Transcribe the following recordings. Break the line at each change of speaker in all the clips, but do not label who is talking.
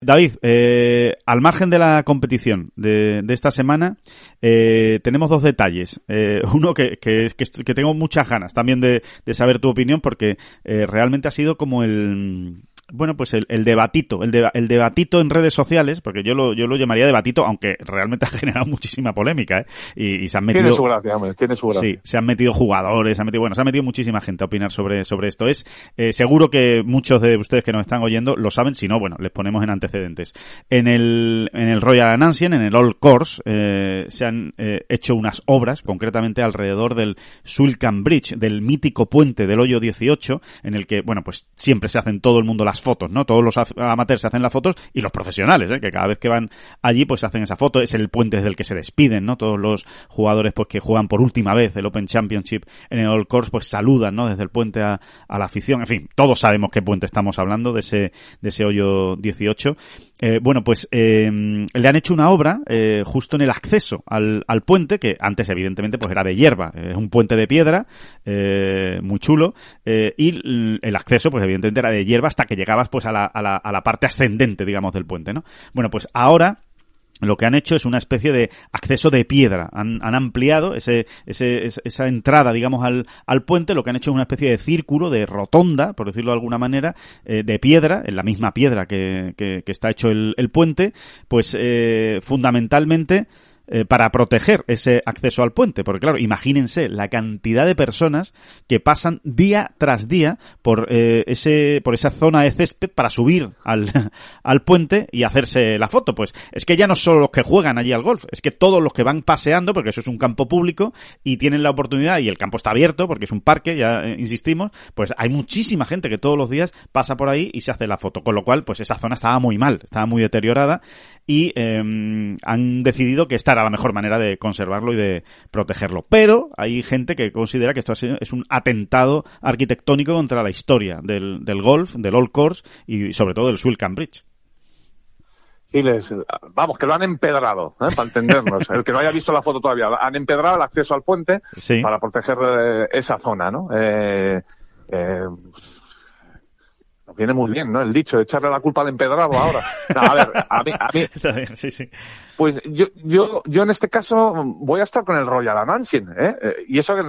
David, eh, al margen de la competición de, de esta semana, eh, tenemos dos detalles. Eh, uno que, que, tengo muchas ganas también de, de saber tu opinión porque eh, realmente ha sido como el bueno, pues el, el debatito, el, de, el, debatito en redes sociales, porque yo lo, yo lo llamaría debatito, aunque realmente ha generado muchísima polémica, ¿eh? Y, y se han metido...
Tiene su gracia, hombre, tiene su gracia.
Sí, se han metido jugadores, se han metido, bueno, se ha metido muchísima gente a opinar sobre, sobre esto. Es, eh, seguro que muchos de ustedes que nos están oyendo lo saben, si no, bueno, les ponemos en antecedentes. En el, en el Royal Anansian, en el Old Course, eh, se han eh, hecho unas obras, concretamente alrededor del Sulcan Bridge, del mítico puente del hoyo 18, en el que, bueno, pues siempre se hacen todo el mundo las fotos, ¿no? Todos los amateurs se hacen las fotos y los profesionales, ¿eh? que cada vez que van allí pues hacen esa foto. Es el puente desde el que se despiden, ¿no? Todos los jugadores pues que juegan por última vez el Open Championship en el All Course pues saludan, ¿no? Desde el puente a, a la afición. En fin, todos sabemos qué puente estamos hablando de ese, de ese hoyo 18. Eh, bueno, pues eh, le han hecho una obra eh, justo en el acceso al, al, puente, que antes evidentemente pues era de hierba, es un puente de piedra, eh, muy chulo, eh, y el acceso pues evidentemente era de hierba hasta que llegabas pues a la, a la, a la parte ascendente, digamos, del puente, ¿no? Bueno, pues ahora lo que han hecho es una especie de acceso de piedra. Han, han ampliado ese, ese, esa entrada, digamos, al, al, puente. Lo que han hecho es una especie de círculo, de rotonda, por decirlo de alguna manera, eh, de piedra, en la misma piedra que, que, que está hecho el, puente. Pues eh, fundamentalmente eh, para proteger ese acceso al puente. Porque claro, imagínense la cantidad de personas que pasan día tras día por eh, ese, por esa zona de césped para subir al, al puente y hacerse la foto. Pues es que ya no solo los que juegan allí al golf, es que todos los que van paseando, porque eso es un campo público y tienen la oportunidad y el campo está abierto porque es un parque, ya eh, insistimos, pues hay muchísima gente que todos los días pasa por ahí y se hace la foto. Con lo cual, pues esa zona estaba muy mal, estaba muy deteriorada y eh, han decidido que esta era la mejor manera de conservarlo y de protegerlo. Pero hay gente que considera que esto es un atentado arquitectónico contra la historia del, del golf, del Old Course y sobre todo del Sulcan Bridge.
Sí, les, vamos, que lo han empedrado, ¿eh? para entendernos. El que no haya visto la foto todavía, han empedrado el acceso al puente
sí.
para proteger eh, esa zona, ¿no? Eh, eh, viene muy bien, ¿no? El dicho, echarle la culpa al empedrado ahora. No, a ver, a mí, a mí
sí, sí.
pues yo, yo, yo en este caso voy a estar con el Royal Anansin, ¿eh? Y eso que,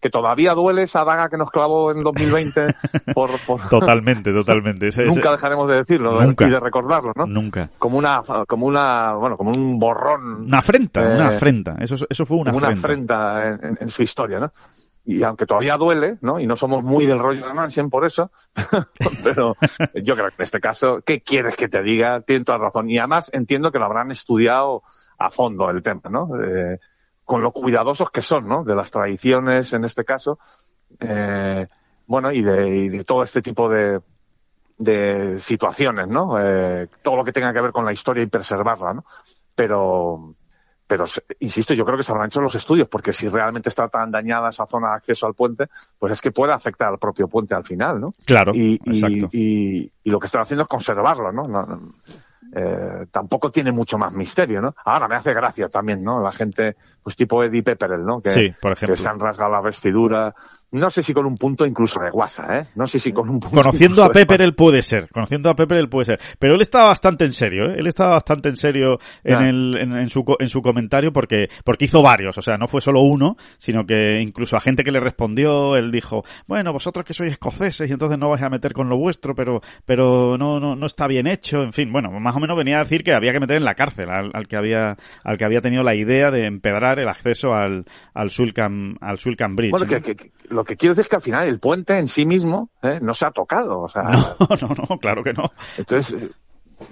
que todavía duele esa daga que nos clavó en 2020 por, por...
Totalmente, totalmente. Ese,
nunca dejaremos de decirlo
nunca,
y de recordarlo, ¿no?
Nunca.
Como una, como una, bueno, como un borrón.
Una afrenta, eh, una afrenta. Eso, eso fue una
como
afrenta.
Una afrenta en, en, en su historia, ¿no? Y aunque todavía duele, ¿no? Y no somos muy del rollo de Mansion por eso, pero yo creo que en este caso, ¿qué quieres que te diga? Tienes toda razón. Y además entiendo que lo habrán estudiado a fondo el tema, ¿no? Eh, con lo cuidadosos que son, ¿no? De las tradiciones en este caso, eh, bueno, y de, y de, todo este tipo de, de situaciones, ¿no? Eh, todo lo que tenga que ver con la historia y preservarla, ¿no? Pero, pero insisto, yo creo que se habrán hecho los estudios, porque si realmente está tan dañada esa zona de acceso al puente, pues es que puede afectar al propio puente al final, ¿no?
Claro,
y,
exacto.
Y, y, y lo que están haciendo es conservarlo, ¿no? no, no eh, tampoco tiene mucho más misterio, ¿no? Ahora me hace gracia también, ¿no? La gente, pues tipo Eddie Pepperell, ¿no? Que,
sí, por ejemplo.
que se han rasgado la vestidura, no sé si con un punto incluso de guasa, ¿eh? No sé si con un punto.
Conociendo a Pepper él puede ser, conociendo a Pepper él puede ser. Pero él estaba bastante en serio, ¿eh? Él estaba bastante en serio en,
Ah.
el, en, en, su, en su comentario porque, porque hizo varios, o sea, no fue solo uno, sino que incluso a gente que le respondió, él dijo, bueno, vosotros que sois escoceses y entonces no vais a meter con lo vuestro, pero, pero no, no, no está bien hecho, en fin, bueno, más o menos venía a decir que había que meter en la cárcel al, al que había, al que había tenido la idea de empedrar el acceso al, al Sulcan, al Sulcan Bridge.
Bueno,
¿no?
que, que, lo que quiero decir es que al final el puente en sí mismo ¿eh? no se ha tocado. O sea,
no, no, no, claro que no.
Entonces,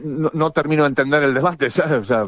no, no termino de entender el debate, ¿sabes? O sea,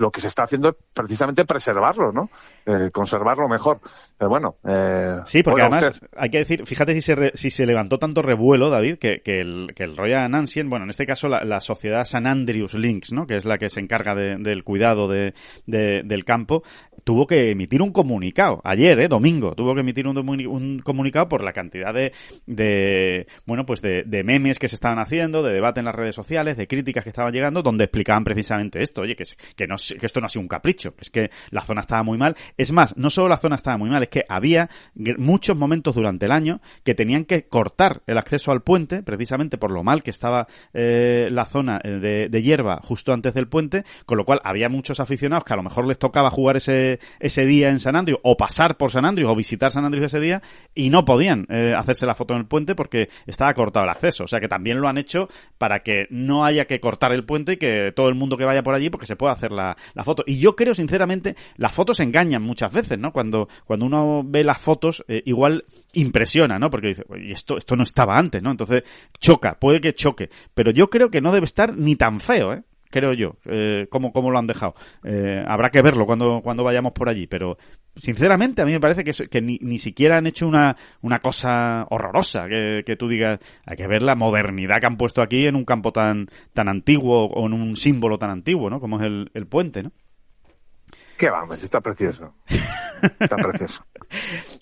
lo que se está haciendo es precisamente preservarlo, ¿no? Eh, conservarlo mejor. Pero bueno. Eh,
sí, porque además hay que decir, fíjate si se, si se levantó tanto revuelo, David, que, que, el, que el Royal Ancien, bueno, en este caso la, sociedad San Andrews Links, ¿no? Que es la que se encarga del cuidado de, del campo, tuvo que emitir un comunicado. Ayer, ¿eh? Domingo, tuvo que emitir un, un comunicado por la cantidad de, de bueno, pues de, de memes que se estaban haciendo, de debate en las redes sociales, de críticas que estaban llegando, donde explicaban precisamente esto, oye, que, que, no, que esto no ha sido un capricho, es que la zona estaba muy mal. Es más, no solo la zona estaba muy mal, es que había muchos momentos durante el año que tenían que cortar el acceso al puente, precisamente por lo mal que estaba eh, la zona de, de hierba justo antes del puente, con lo cual había muchos aficionados que a lo mejor les tocaba jugar ese, ese día en San Andrew, o pasar por San Andrew, o visitar San Andrew ese día, y no podían eh, hacerse la foto en el puente porque estaba cortado el acceso. O sea que también lo han hecho para que no haya que cortar el puente y que todo el mundo que vaya por allí, porque se pueda hacer la, la foto. Y yo creo, sinceramente, las fotos engañan muchas veces, ¿no? Cuando, cuando uno ve las fotos, eh, igual impresiona, ¿no? Porque dice, y esto, esto no estaba antes, ¿no? Entonces, choca, puede que choque. Pero yo creo que no debe estar ni tan feo, ¿eh? Creo yo, eh, cómo, cómo, lo han dejado. Eh, habrá que verlo cuando, cuando vayamos por allí, pero sinceramente a mí me parece que, que ni, ni, siquiera han hecho una, una cosa horrorosa, que, que, tú digas, hay que ver la modernidad que han puesto aquí en un campo tan, tan antiguo o en un símbolo tan antiguo, ¿no? Como es el, el puente, ¿no?
Qué vamos, está precioso. Está precioso.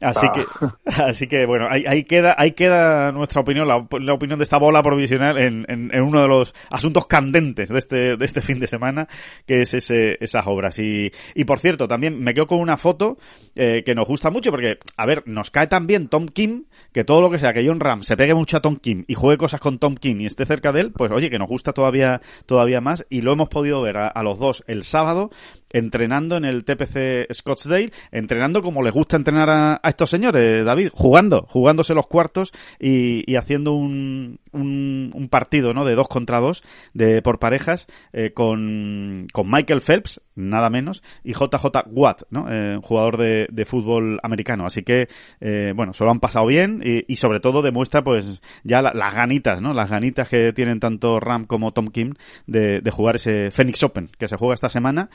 Así que, así que bueno, ahí, queda, ahí queda nuestra opinión, la, opinión de esta bola provisional en, en, uno de los asuntos candentes de este, de este fin de semana, que es ese, esas obras. Y, y por cierto, también me quedo con una foto eh, que nos gusta mucho, porque, a ver, nos cae también Tom Kim, que todo lo que sea que John Ram se pegue mucho a Tom Kim y juegue cosas con Tom Kim y esté cerca de él, pues oye, que nos gusta todavía, todavía más, y lo hemos podido ver a los dos el sábado entrenando en el TPC Scottsdale, entrenando como les gusta entrenar a, estos señores, David, jugando, jugándose los cuartos y, haciendo un, un, partido, ¿no? De dos contra dos, de, por parejas, eh, con, con Michael Phelps, nada menos, y JJ Watt, ¿no? Eh, jugador de, de, fútbol americano. Así que, eh, bueno, se lo han pasado bien y, sobre todo demuestra, pues, ya las ganitas, ¿no? Las ganitas que tienen tanto Ram como Tom Kim de, de jugar ese Phoenix Open, que se juega esta semana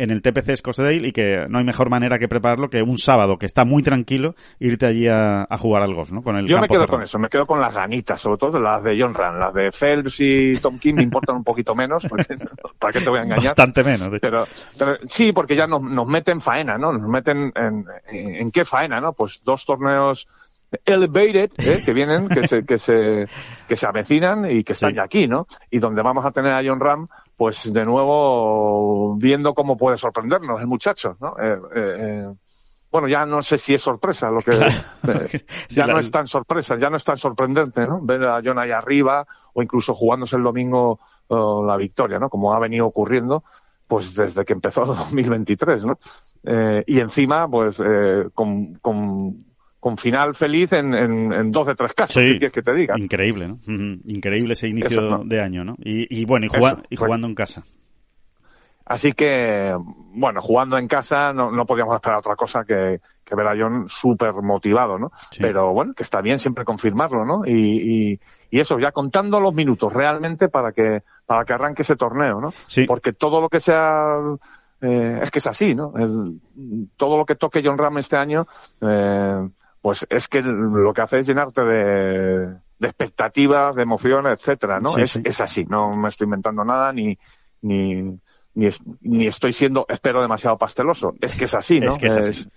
en el TPC Scottsdale y que no hay mejor manera que prepararlo que un sábado que está muy tranquilo irte allí a, jugar al golf, ¿no? Con el
Yo me quedo con eso, me quedo con las ganitas, sobre todo las de John Rand, las de Phelps y Tom King me importan un poquito menos, ¿para qué te voy a engañar?
Bastante menos, de
Pero, sí, porque ya nos, nos meten faena, ¿no? Nos meten en, en, qué faena, ¿no? Pues dos torneos elevated ¿eh? que vienen que se que se que se avecinan y que están ya aquí no y donde vamos a tener a John Ram pues de nuevo viendo cómo puede sorprendernos el muchacho, ¿no? Eh, eh, eh bueno, ya no sé si es sorpresa lo que eh, ya no es tan sorpresa, ya no es tan sorprendente, ¿no? Ver a John ahí arriba o incluso jugándose el domingo la victoria, ¿no? Como ha venido ocurriendo, pues desde que empezó 2023, ¿no? Eh, y encima, pues con, con con final feliz en, en, dos de tres casos. Sí, ¿Qué quieres que te diga?
Increíble, ¿no? Increíble ese inicio de año, ¿no? Y, bueno, y, y pues jugando en casa.
Así que, bueno, jugando en casa no, no podíamos esperar otra cosa que, que ver a John súper motivado, ¿no? Pero bueno, que está bien siempre confirmarlo, ¿no? Y, y, y, eso, ya contando los minutos realmente para que, para que arranque ese torneo, ¿no?
Sí.
Porque todo lo que sea eh, es que es así, ¿no? El, todo lo que toque John Ram este año, eh, pues es que lo que hace es llenarte de, de expectativas, de emociones, etcétera, ¿no? es, es así, no me estoy inventando nada ni, ni, ni, ni, estoy siendo, espero, demasiado pasteloso. Es que es así, ¿no?
Es que es, así.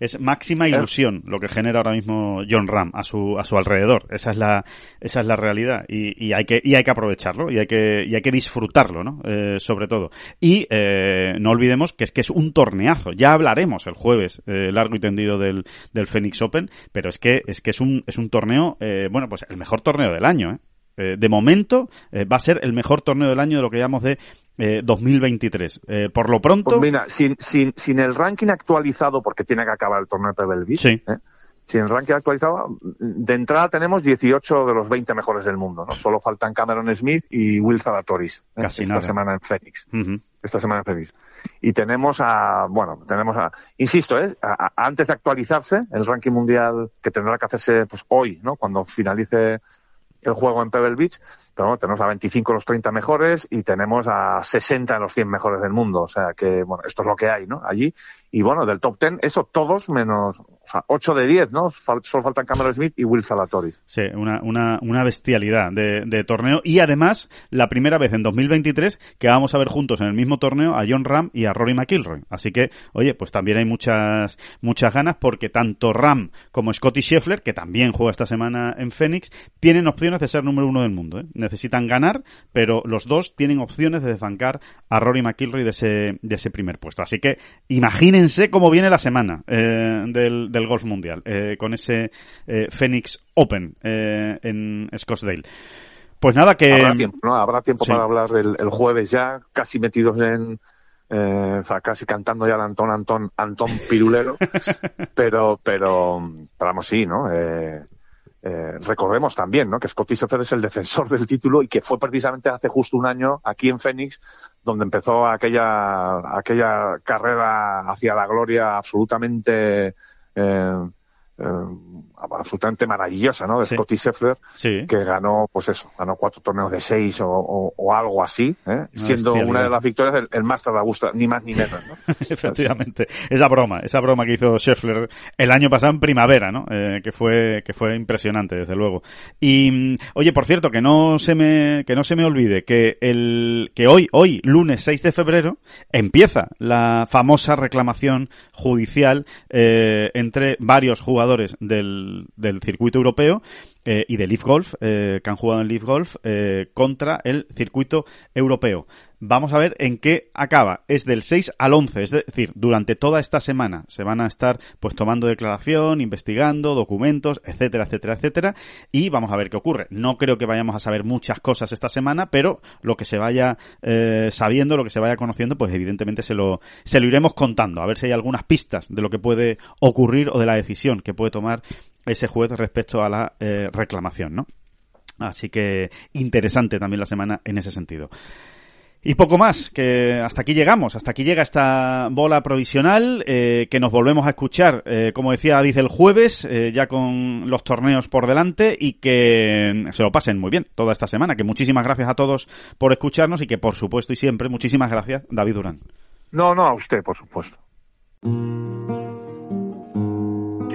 Es máxima ¿Eh? ilusión lo que genera ahora mismo John Ram a su, a su alrededor. Esa es la, esa es la realidad. Y, y hay que, y hay que aprovecharlo y hay que, y hay que disfrutarlo, ¿no? Eh, sobre todo. Y, eh, no olvidemos que es que es un torneazo. Ya hablaremos el jueves, eh, largo y tendido del, del Phoenix Open, pero es que, es que es un, es un torneo, eh, bueno, pues el mejor torneo del año, ¿eh? Eh, de momento eh, va a ser el mejor torneo del año de lo que llamamos de 2023. Eh, por lo pronto...
Pues mira, sin, sin, sin, el ranking actualizado, porque tiene que acabar el torneo de Beach,
sí.
sin el ranking actualizado, de entrada tenemos 18 de los 20 mejores del mundo. ¿no? Solo faltan Cameron Smith y Will Zalatoris
Casi
esta
nada.
semana en Phoenix. Esta semana en Phoenix. Y tenemos a, bueno, tenemos a, insisto, ¿eh? antes de actualizarse, el ranking mundial que tendrá que hacerse pues hoy, ¿no? Cuando finalice el juego en Pebble Beach, tenemos a 25 los 30 mejores y tenemos a 60 en los 100 mejores del mundo. O sea que, bueno, esto es lo que hay, ¿no? Allí. Y bueno, del top 10, eso todos menos, o sea, 8 de 10, ¿no? solo faltan Cameron Smith y Will Salatoris.
Sí, una, una, una bestialidad de, de, torneo. Y además, la primera vez en 2023 que vamos a ver juntos en el mismo torneo a John Ram y a Rory McIlroy. Así que, oye, pues también hay muchas, muchas ganas porque tanto Ram como Scotty Scheffler, que también juega esta semana en Phoenix, tienen opciones de ser número uno del mundo. ¿eh? Necesitan ganar, pero los dos tienen opciones de desbancar a Rory McIlroy de ese, de ese primer puesto. Así que imagínense cómo viene la semana eh, del, del golf mundial, eh, con ese eh, Phoenix Open eh, en Scottsdale. Pues nada, que...
Habrá tiempo, ¿no? Habrá tiempo sí. para hablar el, el, jueves ya, casi metidos en... Eh, o sea, casi cantando ya el Antón, Antón, Antón Pirulero. pero, pero, pero vamos, sí, ¿no? Eh, eh, recordemos también, ¿no? Que Scottie Scheffler es el defensor del título y que fue precisamente hace justo un año aquí en Phoenix donde empezó aquella, aquella carrera hacia la gloria absolutamente, eh, absolutamente maravillosa, ¿no? De
Sí.
Scottie Scheffler,
Sí.
que ganó, pues eso, ganó cuatro torneos de seis o, o, o algo así, ¿eh? siendo
bestialidad.
una de las victorias el, el Master de Augusta, ni más ni menos, ¿no?
Efectivamente. Esa broma, esa broma que hizo Scheffler el año pasado en primavera, ¿no? Eh, que fue, que fue impresionante, desde luego. Y, mm, oye, por cierto, que no se me, que no se me olvide que el, que hoy, hoy, lunes 6 de febrero, empieza la famosa reclamación judicial, eh, entre varios jugadores del, del circuito europeo, eh, y de Leaf Golf, eh, que han jugado en Leaf Golf, eh, contra el circuito europeo. Vamos a ver en qué acaba. Es del 6 al 11, es decir, durante toda esta semana se van a estar pues tomando declaración, investigando, documentos, etcétera, etcétera, etcétera, y vamos a ver qué ocurre. No creo que vayamos a saber muchas cosas esta semana, pero lo que se vaya eh, sabiendo, lo que se vaya conociendo, pues evidentemente se lo, se lo iremos contando, a ver si hay algunas pistas de lo que puede ocurrir o de la decisión que puede tomar ese juez respecto a la eh, reclamación, ¿no? Así que interesante también la semana en ese sentido. Y poco más, que hasta aquí llegamos, hasta aquí llega esta bola provisional, eh, que nos volvemos a escuchar, eh, como decía David, el jueves, eh, ya con los torneos por delante y que se lo pasen muy bien toda esta semana, que muchísimas gracias a todos por escucharnos y que por supuesto y siempre, muchísimas gracias, David Durán.
No, no a usted, por supuesto.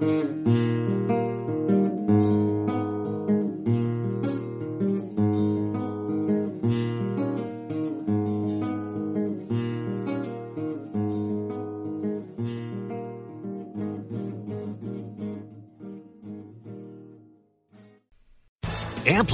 Mm-hmm.